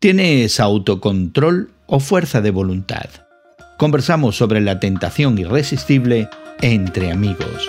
¿Tienes autocontrol o fuerza de voluntad? Conversamos sobre la tentación irresistible entre amigos.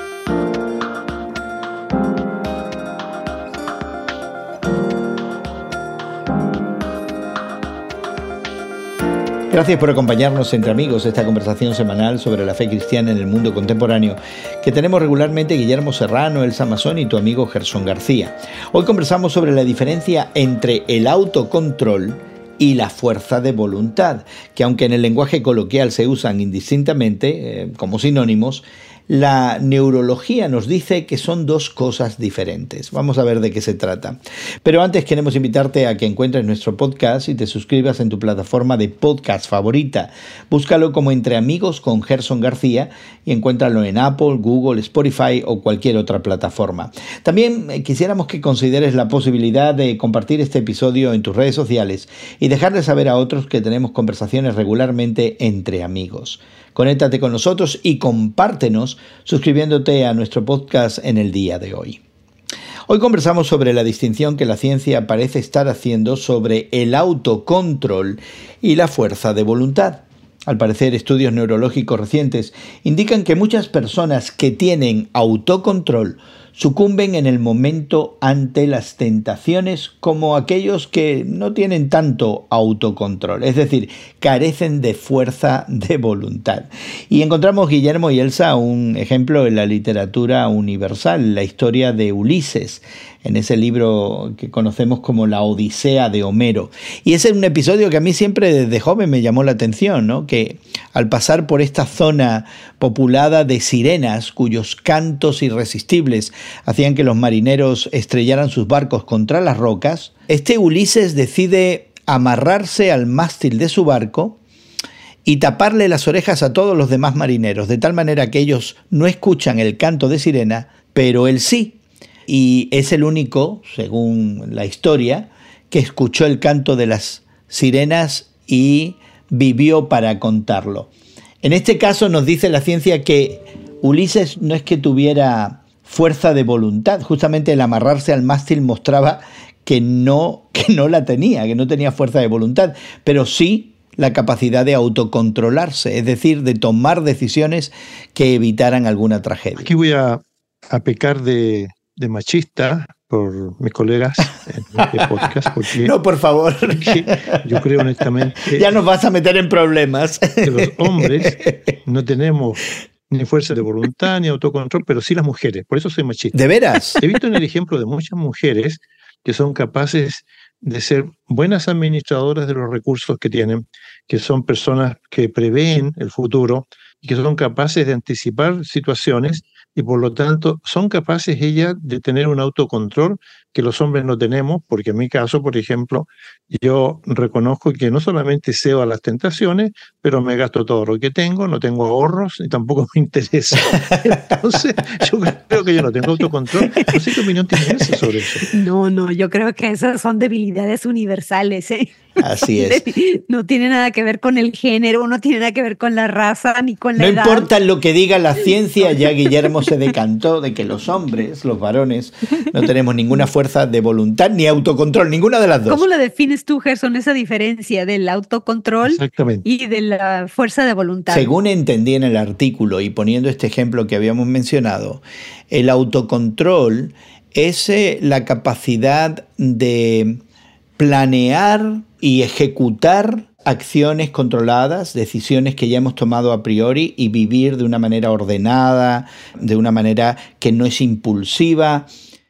Gracias por acompañarnos entre amigos esta conversación semanal sobre la fe cristiana en el mundo contemporáneo que tenemos regularmente Guillermo Serrano, El Samazón y tu amigo Gerson García. Hoy conversamos sobre la diferencia entre el autocontrol y la fuerza de voluntad, que aunque en el lenguaje coloquial se usan indistintamente eh, como sinónimos, la neurología nos dice que son dos cosas diferentes. Vamos a ver de qué se trata. Pero antes queremos invitarte a que encuentres nuestro podcast y te suscribas en tu plataforma de podcast favorita. Búscalo como Entre Amigos con Gerson García y encuéntralo en Apple, Google, Spotify o cualquier otra plataforma. También eh, quisiéramos que consideres la posibilidad de compartir este episodio en tus redes sociales y dejarle saber a otros que tenemos conversaciones regularmente entre amigos. Conéctate con nosotros y compártenos suscribiéndote a nuestro podcast en el día de hoy. Hoy conversamos sobre la distinción que la ciencia parece estar haciendo sobre el autocontrol y la fuerza de voluntad. Al parecer, estudios neurológicos recientes indican que muchas personas que tienen autocontrol sucumben en el momento ante las tentaciones como aquellos que no tienen tanto autocontrol, es decir, carecen de fuerza de voluntad. Y encontramos Guillermo y Elsa un ejemplo en la literatura universal, la historia de Ulises, en ese libro que conocemos como La Odisea de Homero. Y ese es un episodio que a mí siempre desde joven me llamó la atención, ¿no? que al pasar por esta zona populada de sirenas cuyos cantos irresistibles hacían que los marineros estrellaran sus barcos contra las rocas, este Ulises decide amarrarse al mástil de su barco y taparle las orejas a todos los demás marineros, de tal manera que ellos no escuchan el canto de sirena, pero él sí, y es el único, según la historia, que escuchó el canto de las sirenas y vivió para contarlo. En este caso nos dice la ciencia que Ulises no es que tuviera fuerza de voluntad, justamente el amarrarse al mástil mostraba que no, que no la tenía, que no tenía fuerza de voluntad, pero sí la capacidad de autocontrolarse, es decir, de tomar decisiones que evitaran alguna tragedia. Aquí voy a, a pecar de, de machista por mis colegas en este podcast. no, por favor. Yo creo honestamente. Ya nos vas a meter en problemas. Que los hombres no tenemos ni fuerza de voluntad ni autocontrol, pero sí las mujeres. Por eso soy machista. ¿De veras? He visto en el ejemplo de muchas mujeres que son capaces de ser buenas administradoras de los recursos que tienen, que son personas que prevén el futuro y que son capaces de anticipar situaciones y por lo tanto son capaces ellas de tener un autocontrol que los hombres no tenemos, porque en mi caso, por ejemplo, yo reconozco que no solamente cedo a las tentaciones, pero me gasto todo lo que tengo, no tengo ahorros y tampoco me interesa. Entonces, yo creo que yo no tengo autocontrol. No sé qué opinión tienes sobre eso. No, no, yo creo que esas son debilidades universales. ¿eh? Así es. No tiene nada que ver con el género, no tiene nada que ver con la raza ni con la edad. No importa lo que diga la ciencia, ya Guillermo se decantó de que los hombres, los varones, no tenemos ninguna fuerza de voluntad ni autocontrol, ninguna de las dos. ¿Cómo lo defines tú, Gerson, esa diferencia del autocontrol y de la fuerza de voluntad? Según entendí en el artículo y poniendo este ejemplo que habíamos mencionado, el autocontrol es eh, la capacidad de planear y ejecutar acciones controladas, decisiones que ya hemos tomado a priori y vivir de una manera ordenada, de una manera que no es impulsiva.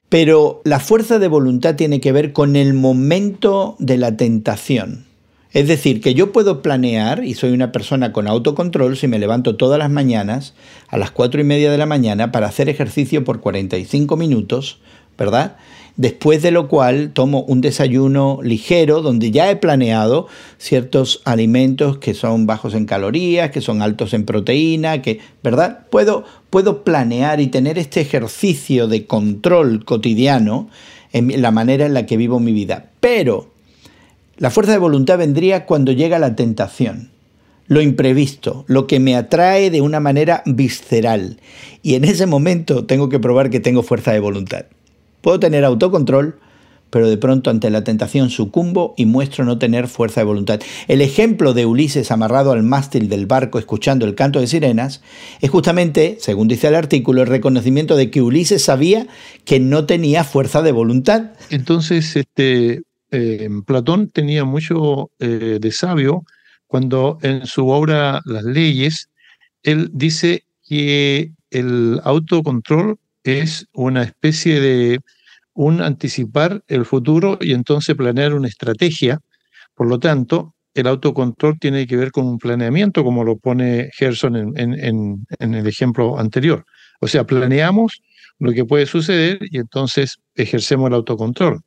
Pero la fuerza de voluntad tiene que ver con el momento de la tentación. Es decir, que yo puedo planear, y soy una persona con autocontrol, si me levanto todas las mañanas a las cuatro y media de la mañana para hacer ejercicio por 45 minutos, ¿verdad? Después de lo cual tomo un desayuno ligero donde ya he planeado ciertos alimentos que son bajos en calorías, que son altos en proteína, que, ¿verdad? Puedo, puedo planear y tener este ejercicio de control cotidiano en la manera en la que vivo mi vida. Pero la fuerza de voluntad vendría cuando llega la tentación lo imprevisto, lo que me atrae de una manera visceral. Y en ese momento tengo que probar que tengo fuerza de voluntad. Puedo tener autocontrol, pero de pronto ante la tentación sucumbo y muestro no tener fuerza de voluntad. El ejemplo de Ulises amarrado al mástil del barco escuchando el canto de sirenas es justamente, según dice el artículo, el reconocimiento de que Ulises sabía que no tenía fuerza de voluntad. Entonces, este, eh, Platón tenía mucho eh, de sabio cuando en su obra Las leyes, él dice que el autocontrol es una especie de un anticipar el futuro y entonces planear una estrategia. Por lo tanto, el autocontrol tiene que ver con un planeamiento, como lo pone Gerson en, el ejemplo anterior. O sea, planeamos lo que puede suceder y entonces ejercemos el autocontrol.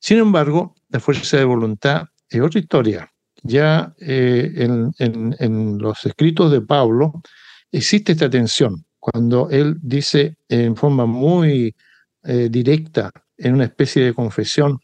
Sin embargo, la fuerza de voluntad es otra historia. Ya eh, en, los escritos de Pablo existe esta tensión. Cuando él dice en forma muy eh, directa, en una especie de confesión,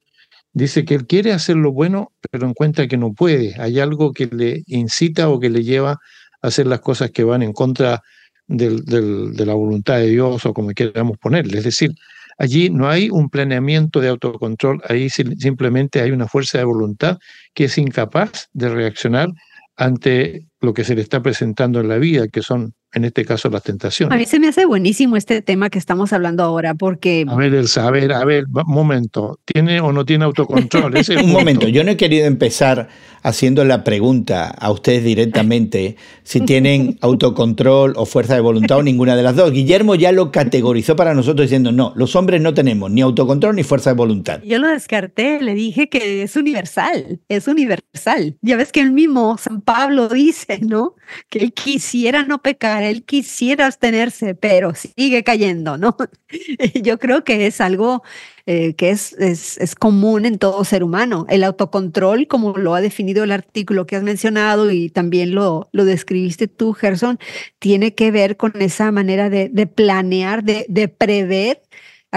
dice que él quiere hacer lo bueno, pero encuentra que no puede. Hay algo que le incita o que le lleva a hacer las cosas que van en contra de la voluntad de Dios o como queramos ponerle. Es decir, allí no hay un planeamiento de autocontrol, ahí simplemente hay una fuerza de voluntad que es incapaz de reaccionar ante lo que se le está presentando en la vida, que son en este caso las tentaciones. A mí se me hace buenísimo este tema que estamos hablando ahora, porque... A ver, Elsa, a ver, a ver, un momento, ¿tiene o no tiene autocontrol? un momento, yo no he querido empezar haciendo la pregunta a ustedes directamente si tienen autocontrol o fuerza de voluntad o ninguna de las dos. Guillermo ya lo categorizó para nosotros diciendo, no, los hombres no tenemos ni autocontrol ni fuerza de voluntad. Yo lo descarté, le dije que es universal, es universal. Ya ves que el mismo San Pablo dice, ¿no? Que él quisiera no pecar él quisiera abstenerse, pero sigue cayendo, ¿no? Yo creo que es algo eh, que es, es, común en todo ser humano. El autocontrol, como lo ha definido el artículo que has mencionado y también lo, lo describiste tú, Gerson, tiene que ver con esa manera de, planear, de prever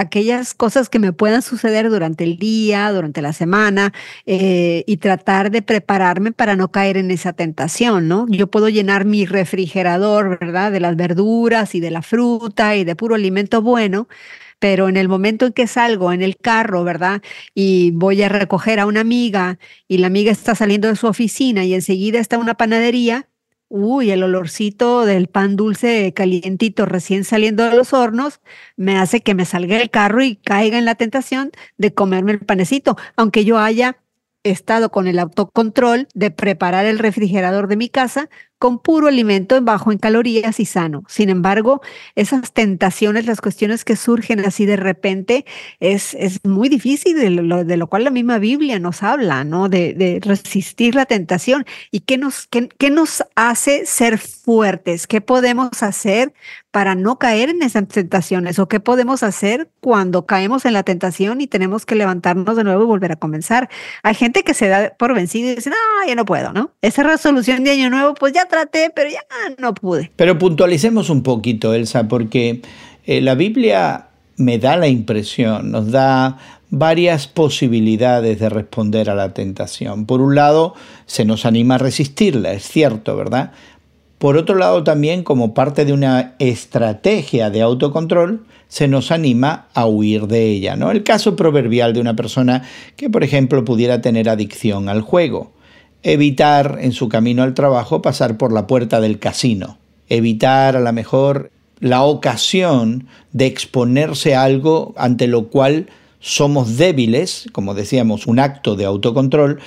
aquellas cosas que me puedan suceder durante el día, durante la semana, eh, y tratar de prepararme para no caer en esa tentación, ¿no? Yo puedo llenar mi refrigerador, ¿verdad? De las verduras y de la fruta y de puro alimento bueno, pero en el momento en que salgo en el carro, ¿verdad? Y voy a recoger a una amiga y la amiga está saliendo de su oficina y enseguida está una panadería, Uy, el olorcito del pan dulce calientito recién saliendo de los hornos me hace que me salga del carro y caiga en la tentación de comerme el panecito, aunque yo haya estado con el autocontrol de preparar el refrigerador de mi casa con puro alimento bajo en calorías y sano. Sin embargo, esas tentaciones, las cuestiones que surgen así de repente, es, es muy difícil, de lo, cual la misma Biblia nos habla, ¿no? De, resistir la tentación. ¿Y qué nos, qué, qué nos hace ser fuertes? ¿Qué podemos hacer para no caer en esas tentaciones? ¿O qué podemos hacer cuando caemos en la tentación y tenemos que levantarnos de nuevo y volver a comenzar? Hay gente que se da por vencido y dice, no, ya no puedo, ¿no? Esa resolución de año nuevo, pues ya traté, pero ya no pude. Pero puntualicemos un poquito, Elsa, porque eh, la Biblia me da la impresión, nos da varias posibilidades de responder a la tentación. Por un lado, se nos anima a resistirla, es cierto, ¿verdad? Por otro lado, también como parte de una estrategia de autocontrol, se nos anima a huir de ella, ¿no? El caso proverbial de una persona que, por ejemplo, pudiera tener adicción al juego evitar en su camino al trabajo pasar por la puerta del casino, evitar a lo mejor la ocasión de exponerse a algo ante lo cual somos débiles, como decíamos, un acto de autocontrol,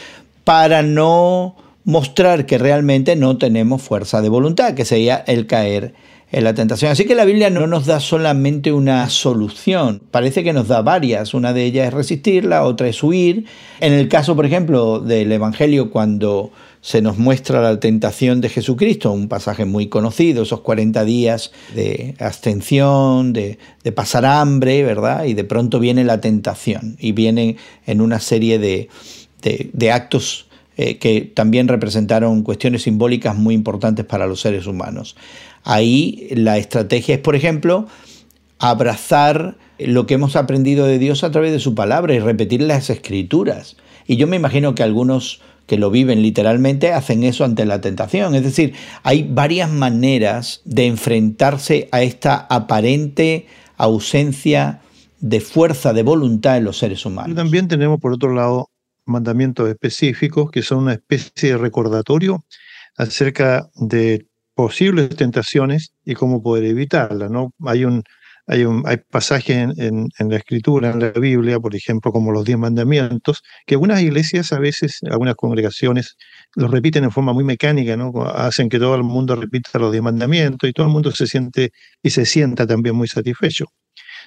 para no mostrar que realmente no tenemos fuerza de voluntad, que sería el caer en la tentación. Así que la Biblia no nos da solamente una solución, parece que nos da varias. Una de ellas es resistirla, otra es huir. En el caso, por ejemplo, del Evangelio, cuando se nos muestra la tentación de Jesucristo, un pasaje muy conocido, esos 40 días de abstención, de, pasar hambre, ¿verdad? Y de pronto viene la tentación y viene en una serie de, de actos eh, que también representaron cuestiones simbólicas muy importantes para los seres humanos. Ahí la estrategia es, por ejemplo, abrazar lo que hemos aprendido de Dios a través de su palabra y repetir las escrituras. Y yo me imagino que algunos que lo viven literalmente hacen eso ante la tentación. Es decir, hay varias maneras de enfrentarse a esta aparente ausencia de fuerza de voluntad en los seres humanos. También tenemos, por otro lado, mandamientos específicos que son una especie de recordatorio acerca de posibles tentaciones y cómo poder evitarlas. ¿no? Hay un hay, un, hay pasajes en, la escritura, en la Biblia, por ejemplo, como los diez mandamientos, que algunas iglesias a veces, algunas congregaciones, los repiten en forma muy mecánica, ¿no? Hacen que todo el mundo repita los diez mandamientos y todo el mundo se siente y se sienta también muy satisfecho.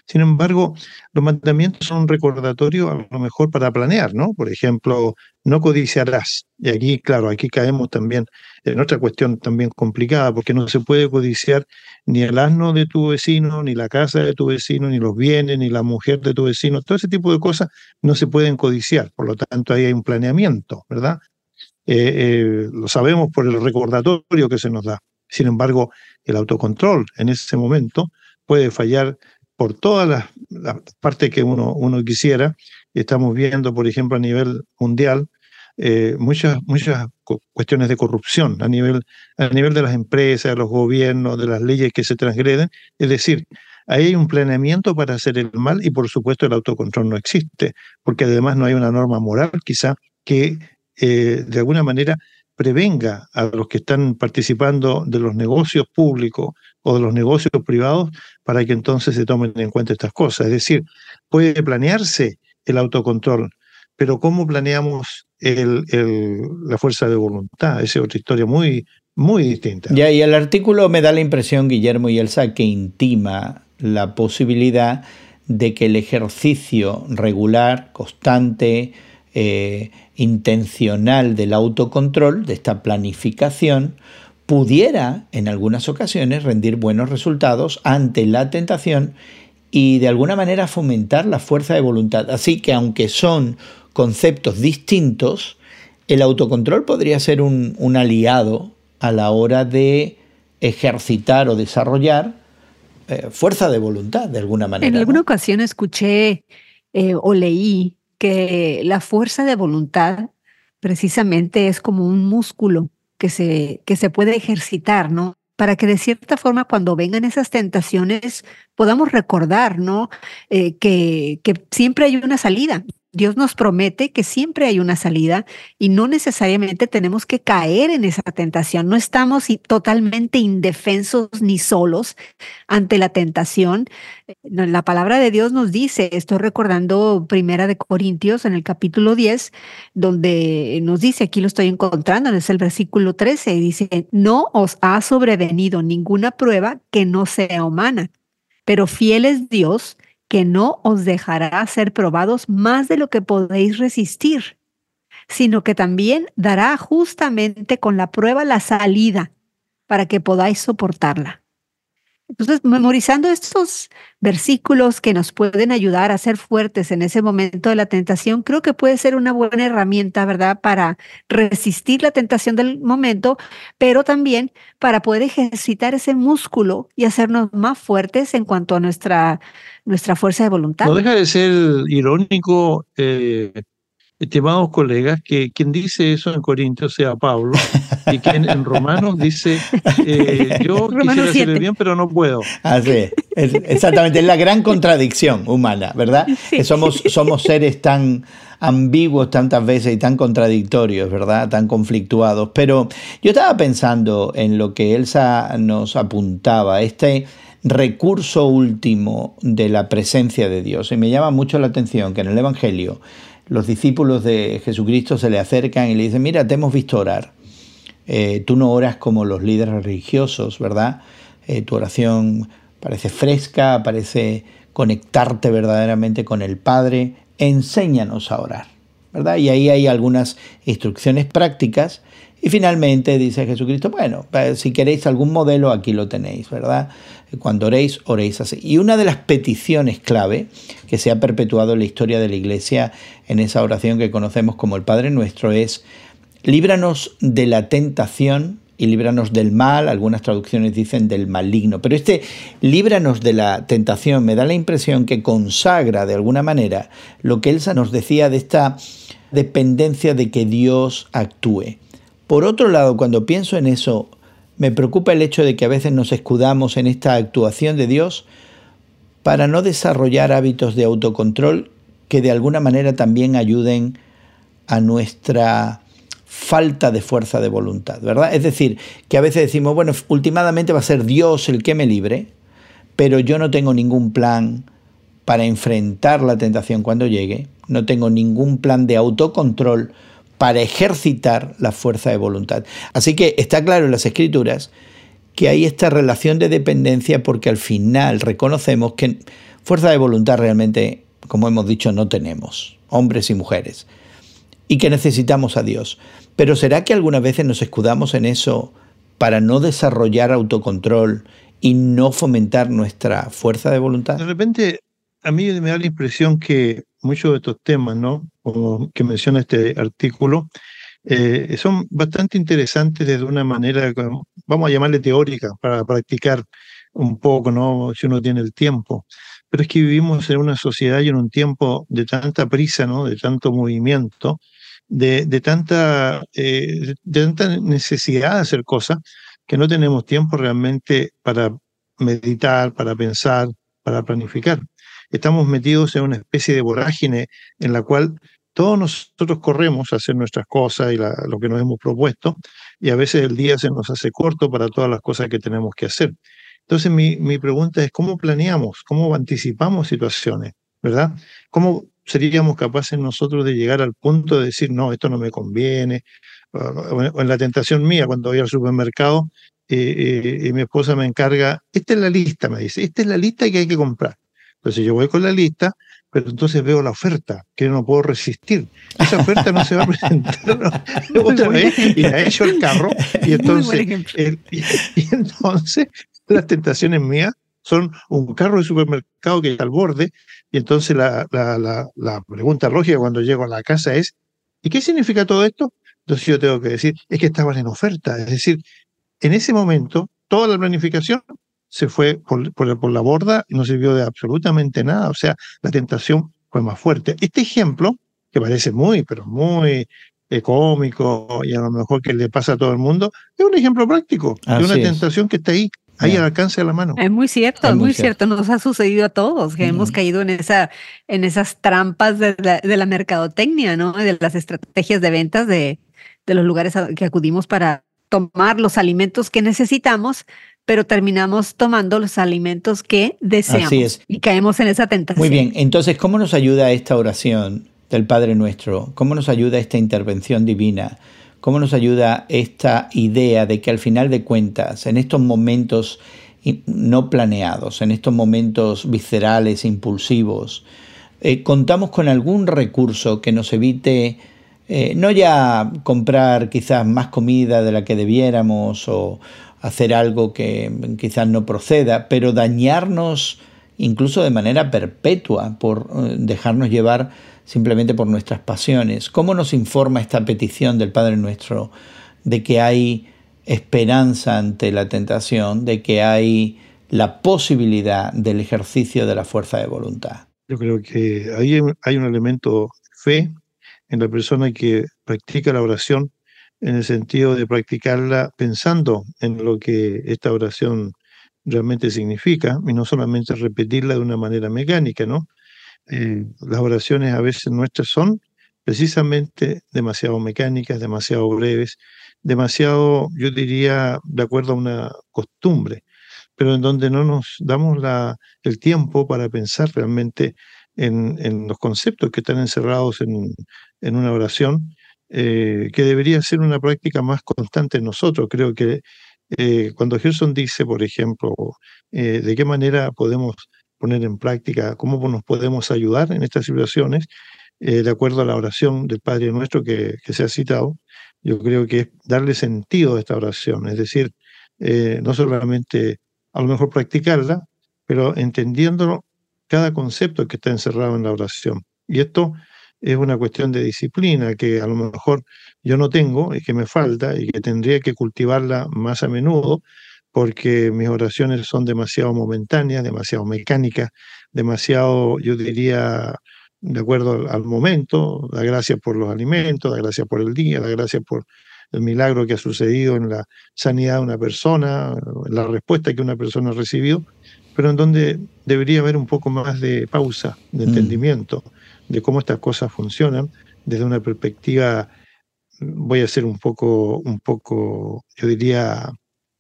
Sin embargo, los mandamientos son un recordatorio a lo mejor para planear, ¿no? Por ejemplo, no codiciarás. Y aquí, claro, aquí caemos también en otra cuestión también complicada, porque no se puede codiciar ni el asno de tu vecino, ni la casa de tu vecino, ni los bienes, ni la mujer de tu vecino. Todo ese tipo de cosas no se pueden codiciar. Por lo tanto, ahí hay un planeamiento, ¿verdad? Eh, eh, lo sabemos por el recordatorio que se nos da. Sin embargo, el autocontrol en ese momento puede fallar por todas las, partes que uno, uno quisiera. Estamos viendo, por ejemplo, a nivel mundial, eh, muchas, muchas cuestiones de corrupción a nivel, a nivel de las empresas, de los gobiernos, de las leyes que se transgreden. Es decir, hay un planeamiento para hacer el mal y por supuesto el autocontrol no existe, porque además no hay una norma moral quizá que eh, de alguna manera prevenga a los que están participando de los negocios públicos o de los negocios privados para que entonces se tomen en cuenta estas cosas. Es decir, puede planearse el autocontrol, pero ¿cómo planeamos el, la fuerza de voluntad? Esa es otra historia muy, muy distinta. Ya, y el artículo me da la impresión, Guillermo y Elsa, que intima la posibilidad de que el ejercicio regular, constante, eh, intencional del autocontrol, de esta planificación, pudiera en algunas ocasiones rendir buenos resultados ante la tentación y de alguna manera fomentar la fuerza de voluntad. Así que aunque son conceptos distintos, el autocontrol podría ser un, aliado a la hora de ejercitar o desarrollar eh, fuerza de voluntad de alguna manera. En alguna ocasión escuché eh, o leí que la fuerza de voluntad precisamente es como un músculo que se, que se puede ejercitar, ¿no? Para que de cierta forma cuando vengan esas tentaciones podamos recordar, ¿no? Eh, que, que siempre hay una salida. Dios nos promete que siempre hay una salida y no necesariamente tenemos que caer en esa tentación. No estamos totalmente indefensos ni solos ante la tentación. La palabra de Dios nos dice, estoy recordando Primera de Corintios en el capítulo 10, donde nos dice, aquí lo estoy encontrando, es el versículo 13, dice, no os ha sobrevenido ninguna prueba que no sea humana, pero fiel es Dios que no os dejará ser probados más de lo que podéis resistir, sino que también dará justamente con la prueba la salida para que podáis soportarla. Entonces, memorizando estos versículos que nos pueden ayudar a ser fuertes en ese momento de la tentación, creo que puede ser una buena herramienta, ¿verdad?, para resistir la tentación del momento, pero también para poder ejercitar ese músculo y hacernos más fuertes en cuanto a nuestra, nuestra fuerza de voluntad. No deja de ser irónico eh, estimados colegas, que quien dice eso en Corintios sea Pablo y quien en Romanos dice, eh, yo quisiera hacerle bien, pero no puedo. Así es, exactamente, es la gran contradicción humana, ¿verdad? Que somos, somos seres tan ambiguos tantas veces y tan contradictorios, ¿verdad? Tan conflictuados. Pero yo estaba pensando en lo que Elsa nos apuntaba, este recurso último de la presencia de Dios. Y me llama mucho la atención que en el Evangelio los discípulos de Jesucristo se le acercan y le dicen, mira, te hemos visto orar. Eh, tú no oras como los líderes religiosos, ¿verdad? Eh, tu oración parece fresca, parece conectarte verdaderamente con el Padre. Enséñanos a orar, Y ahí hay algunas instrucciones prácticas. Y finalmente dice Jesucristo, bueno, si queréis algún modelo, aquí lo tenéis, ¿verdad? Cuando oréis, oréis así. Y una de las peticiones clave que se ha perpetuado en la historia de la Iglesia en esa oración que conocemos como el Padre Nuestro es, líbranos de la tentación y líbranos del mal, algunas traducciones dicen del maligno, pero este líbranos de la tentación me da la impresión que consagra de alguna manera lo que Elsa nos decía de esta dependencia de que Dios actúe. Por otro lado, cuando pienso en eso, me preocupa el hecho de que a veces nos escudamos en esta actuación de Dios para no desarrollar hábitos de autocontrol que de alguna manera también ayuden a nuestra falta de fuerza de voluntad, ¿verdad? Es decir, que a veces decimos, bueno, últimamente va a ser Dios el que me libre, pero yo no tengo ningún plan para enfrentar la tentación cuando llegue, no tengo ningún plan de autocontrol para ejercitar la fuerza de voluntad. Así que está claro en las escrituras que hay esta relación de dependencia porque al final reconocemos que fuerza de voluntad realmente, como hemos dicho, no tenemos, hombres y mujeres, y que necesitamos a Dios. Pero ¿será que algunas veces nos escudamos en eso para no desarrollar autocontrol y no fomentar nuestra fuerza de voluntad? De repente, a mí me da la impresión que muchos de estos temas, ¿no? Como que menciona este artículo, eh, son bastante interesantes desde una manera, vamos a llamarle teórica, para practicar un poco, ¿no? Si uno tiene el tiempo. Pero es que vivimos en una sociedad y en un tiempo de tanta prisa, ¿no? De tanto movimiento, de, eh, de tanta necesidad de hacer cosas, que no tenemos tiempo realmente para meditar, para pensar, para planificar. Estamos metidos en una especie de vorágine en la cual todos nosotros corremos a hacer nuestras cosas y lo que nos hemos propuesto, y a veces el día se nos hace corto para todas las cosas que tenemos que hacer. Entonces mi, mi pregunta es, ¿cómo planeamos? ¿Cómo anticipamos situaciones? ¿Verdad? ¿Cómo seríamos capaces nosotros de llegar al punto de decir, no, esto no me conviene? O en la tentación mía, cuando voy al supermercado eh, eh, y mi esposa me encarga, esta es la lista, me dice, esta es la lista que hay que comprar. Entonces yo voy con la lista pero entonces veo la oferta, que no puedo resistir. Esa oferta no se va a presentar otra vez y ha hecho el carro. Y entonces, y, entonces las tentaciones mías son un carro de supermercado que está al borde. Y entonces la, la, la, la pregunta lógica cuando llego a la casa es, ¿y qué significa todo esto? Entonces yo tengo que decir, es que estaban en oferta. Es decir, en ese momento, toda la planificación se fue por, por, la borda y no sirvió de absolutamente nada. O sea, la tentación fue más fuerte. Este ejemplo, que parece muy, pero muy eh, cómico y a lo mejor que le pasa a todo el mundo, es un ejemplo práctico de una tentación que está ahí, ahí al alcance de la mano. Es muy cierto, es muy, cierto. Nos ha sucedido a todos que hemos caído en esa, en esas trampas de la, de la mercadotecnia, ¿no? De las estrategias de ventas de, de los lugares a que acudimos para tomar los alimentos que necesitamos, pero terminamos tomando los alimentos que deseamos y caemos en esa tentación. Muy bien, entonces, ¿cómo nos ayuda esta oración del Padre Nuestro? ¿Cómo nos ayuda esta intervención divina? ¿Cómo nos ayuda esta idea de que al final de cuentas, en estos momentos no planeados, en estos momentos viscerales, impulsivos, eh, contamos con algún recurso que nos evite eh, no ya comprar quizás más comida de la que debiéramos o, hacer algo que quizás no proceda, pero dañarnos incluso de manera perpetua por eh, dejarnos llevar simplemente por nuestras pasiones. ¿Cómo nos informa esta petición del Padre nuestro de que hay esperanza ante la tentación, de que hay la posibilidad del ejercicio de la fuerza de voluntad? Yo creo que ahí hay un elemento fe en la persona que practica la oración en el sentido de practicarla pensando en lo que esta oración realmente significa y no solamente repetirla de una manera mecánica, ¿no? Eh, las oraciones a veces nuestras son precisamente demasiado mecánicas, demasiado breves, demasiado, yo diría, de acuerdo a una costumbre, pero en donde no nos damos la, el tiempo para pensar realmente en, los conceptos que están encerrados en, en una oración eh, que debería ser una práctica más constante en nosotros. Creo que eh, cuando Gerson dice, por ejemplo, eh, de qué manera podemos poner en práctica, cómo nos podemos ayudar en estas situaciones, de acuerdo a la oración del Padre Nuestro que, se ha citado, yo creo que es darle sentido a esta oración, es decir, no solamente a lo mejor practicarla, pero entendiendo cada concepto que está encerrado en la oración. Y esto es una cuestión de disciplina que a lo mejor yo no tengo y que me falta y que tendría que cultivarla más a menudo porque mis oraciones son demasiado momentáneas, demasiado mecánicas, demasiado, yo diría, de acuerdo al, momento, la gracia por los alimentos, la gracia por el día, la gracia por el milagro que ha sucedido en la sanidad de una persona, la respuesta que una persona ha recibido, pero en donde debería haber un poco más de pausa, de mm. entendimiento de cómo estas cosas funcionan desde una perspectiva, voy a ser un poco, un poco, yo diría,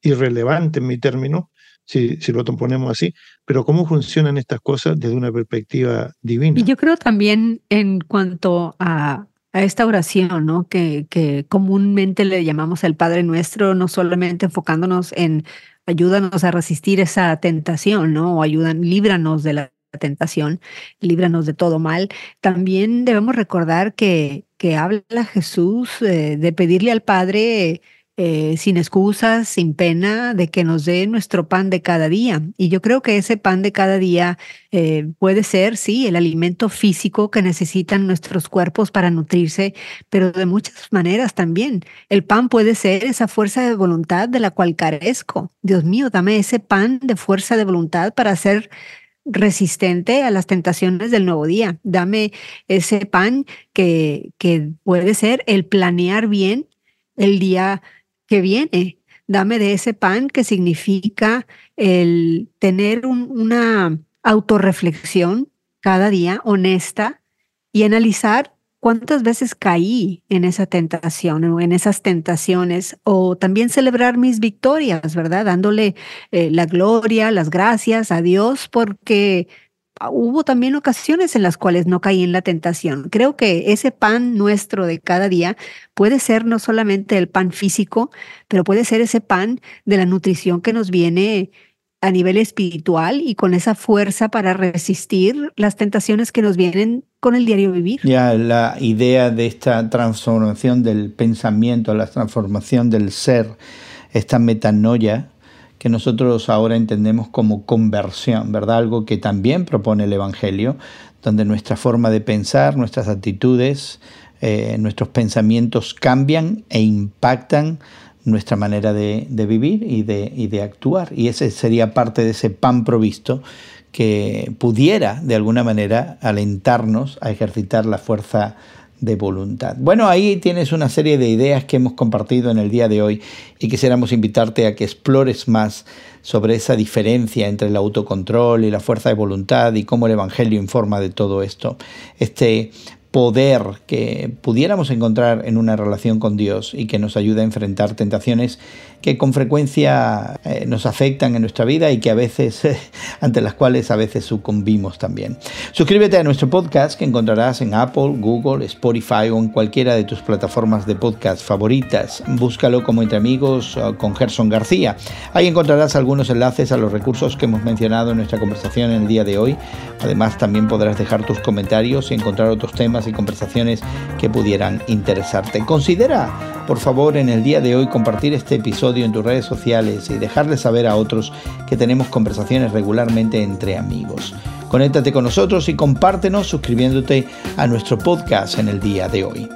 irrelevante en mi término, si, si lo ponemos así, pero cómo funcionan estas cosas desde una perspectiva divina. Y yo creo también en cuanto a, a esta oración, ¿no? Que, comúnmente le llamamos el Padre Nuestro, no solamente enfocándonos en ayúdanos a resistir esa tentación, ¿no? O ayudan, líbranos de la tentación, líbranos de todo mal. También debemos recordar que, que habla Jesús eh, de pedirle al Padre eh, sin excusas, sin pena, de que nos dé nuestro pan de cada día. Y yo creo que ese pan de cada día eh, puede ser, sí, el alimento físico que necesitan nuestros cuerpos para nutrirse, pero de muchas maneras también. El pan puede ser esa fuerza de voluntad de la cual carezco. Dios mío, dame ese pan de fuerza de voluntad para ser resistente a las tentaciones del nuevo día. Dame ese pan que, que puede ser el planear bien el día que viene. Dame de ese pan que significa el tener una autorreflexión cada día honesta y analizar cuántas veces caí en esa tentación o en esas tentaciones o también celebrar mis victorias, ¿verdad? Dándole eh, la gloria, las gracias a Dios porque hubo también ocasiones en las cuales no caí en la tentación. Creo que ese pan nuestro de cada día puede ser no solamente el pan físico, pero puede ser ese pan de la nutrición que nos viene a nivel espiritual y con esa fuerza para resistir las tentaciones que nos vienen con el diario vivir. Ya la idea de esta transformación del pensamiento, la transformación del ser, esta metanoia, que nosotros ahora entendemos como conversión, ¿verdad? Algo que también propone el Evangelio, donde nuestra forma de pensar, nuestras actitudes, eh, nuestros pensamientos cambian e impactan nuestra manera de, vivir y de, y de actuar. Y ese sería parte de ese pan provisto que pudiera, de alguna manera, alentarnos a ejercitar la fuerza de voluntad. Bueno, ahí tienes una serie de ideas que hemos compartido en el día de hoy y quisiéramos invitarte a que explores más sobre esa diferencia entre el autocontrol y la fuerza de voluntad y cómo el Evangelio informa de todo esto. Este poder que pudiéramos encontrar en una relación con Dios y que nos ayude a enfrentar tentaciones que con frecuencia eh, nos afectan en nuestra vida y que a veces, ante las cuales a veces sucumbimos también. Suscríbete a nuestro podcast que encontrarás en Apple, Google, Spotify o en cualquiera de tus plataformas de podcast favoritas. Búscalo como Entre Amigos uh, con Gerson García. Ahí encontrarás algunos enlaces a los recursos que hemos mencionado en nuestra conversación en el día de hoy. Además, también podrás dejar tus comentarios y encontrar otros temas y conversaciones que pudieran interesarte. Considera, por favor, en el día de hoy compartir este episodio en tus redes sociales y dejarle saber a otros que tenemos conversaciones regularmente entre amigos. Conéctate con nosotros y compártenos suscribiéndote a nuestro podcast en el día de hoy.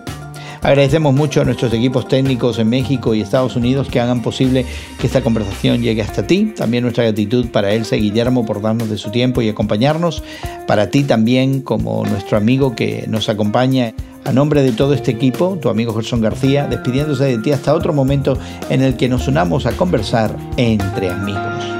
Agradecemos mucho a nuestros equipos técnicos en México y Estados Unidos que hagan posible que esta conversación llegue hasta ti. También nuestra gratitud para Elsa y Guillermo por darnos de su tiempo y acompañarnos. Para ti también como nuestro amigo que nos acompaña. A nombre de todo este equipo, tu amigo Gerson García, despidiéndose de ti hasta otro momento en el que nos unamos a conversar entre amigos.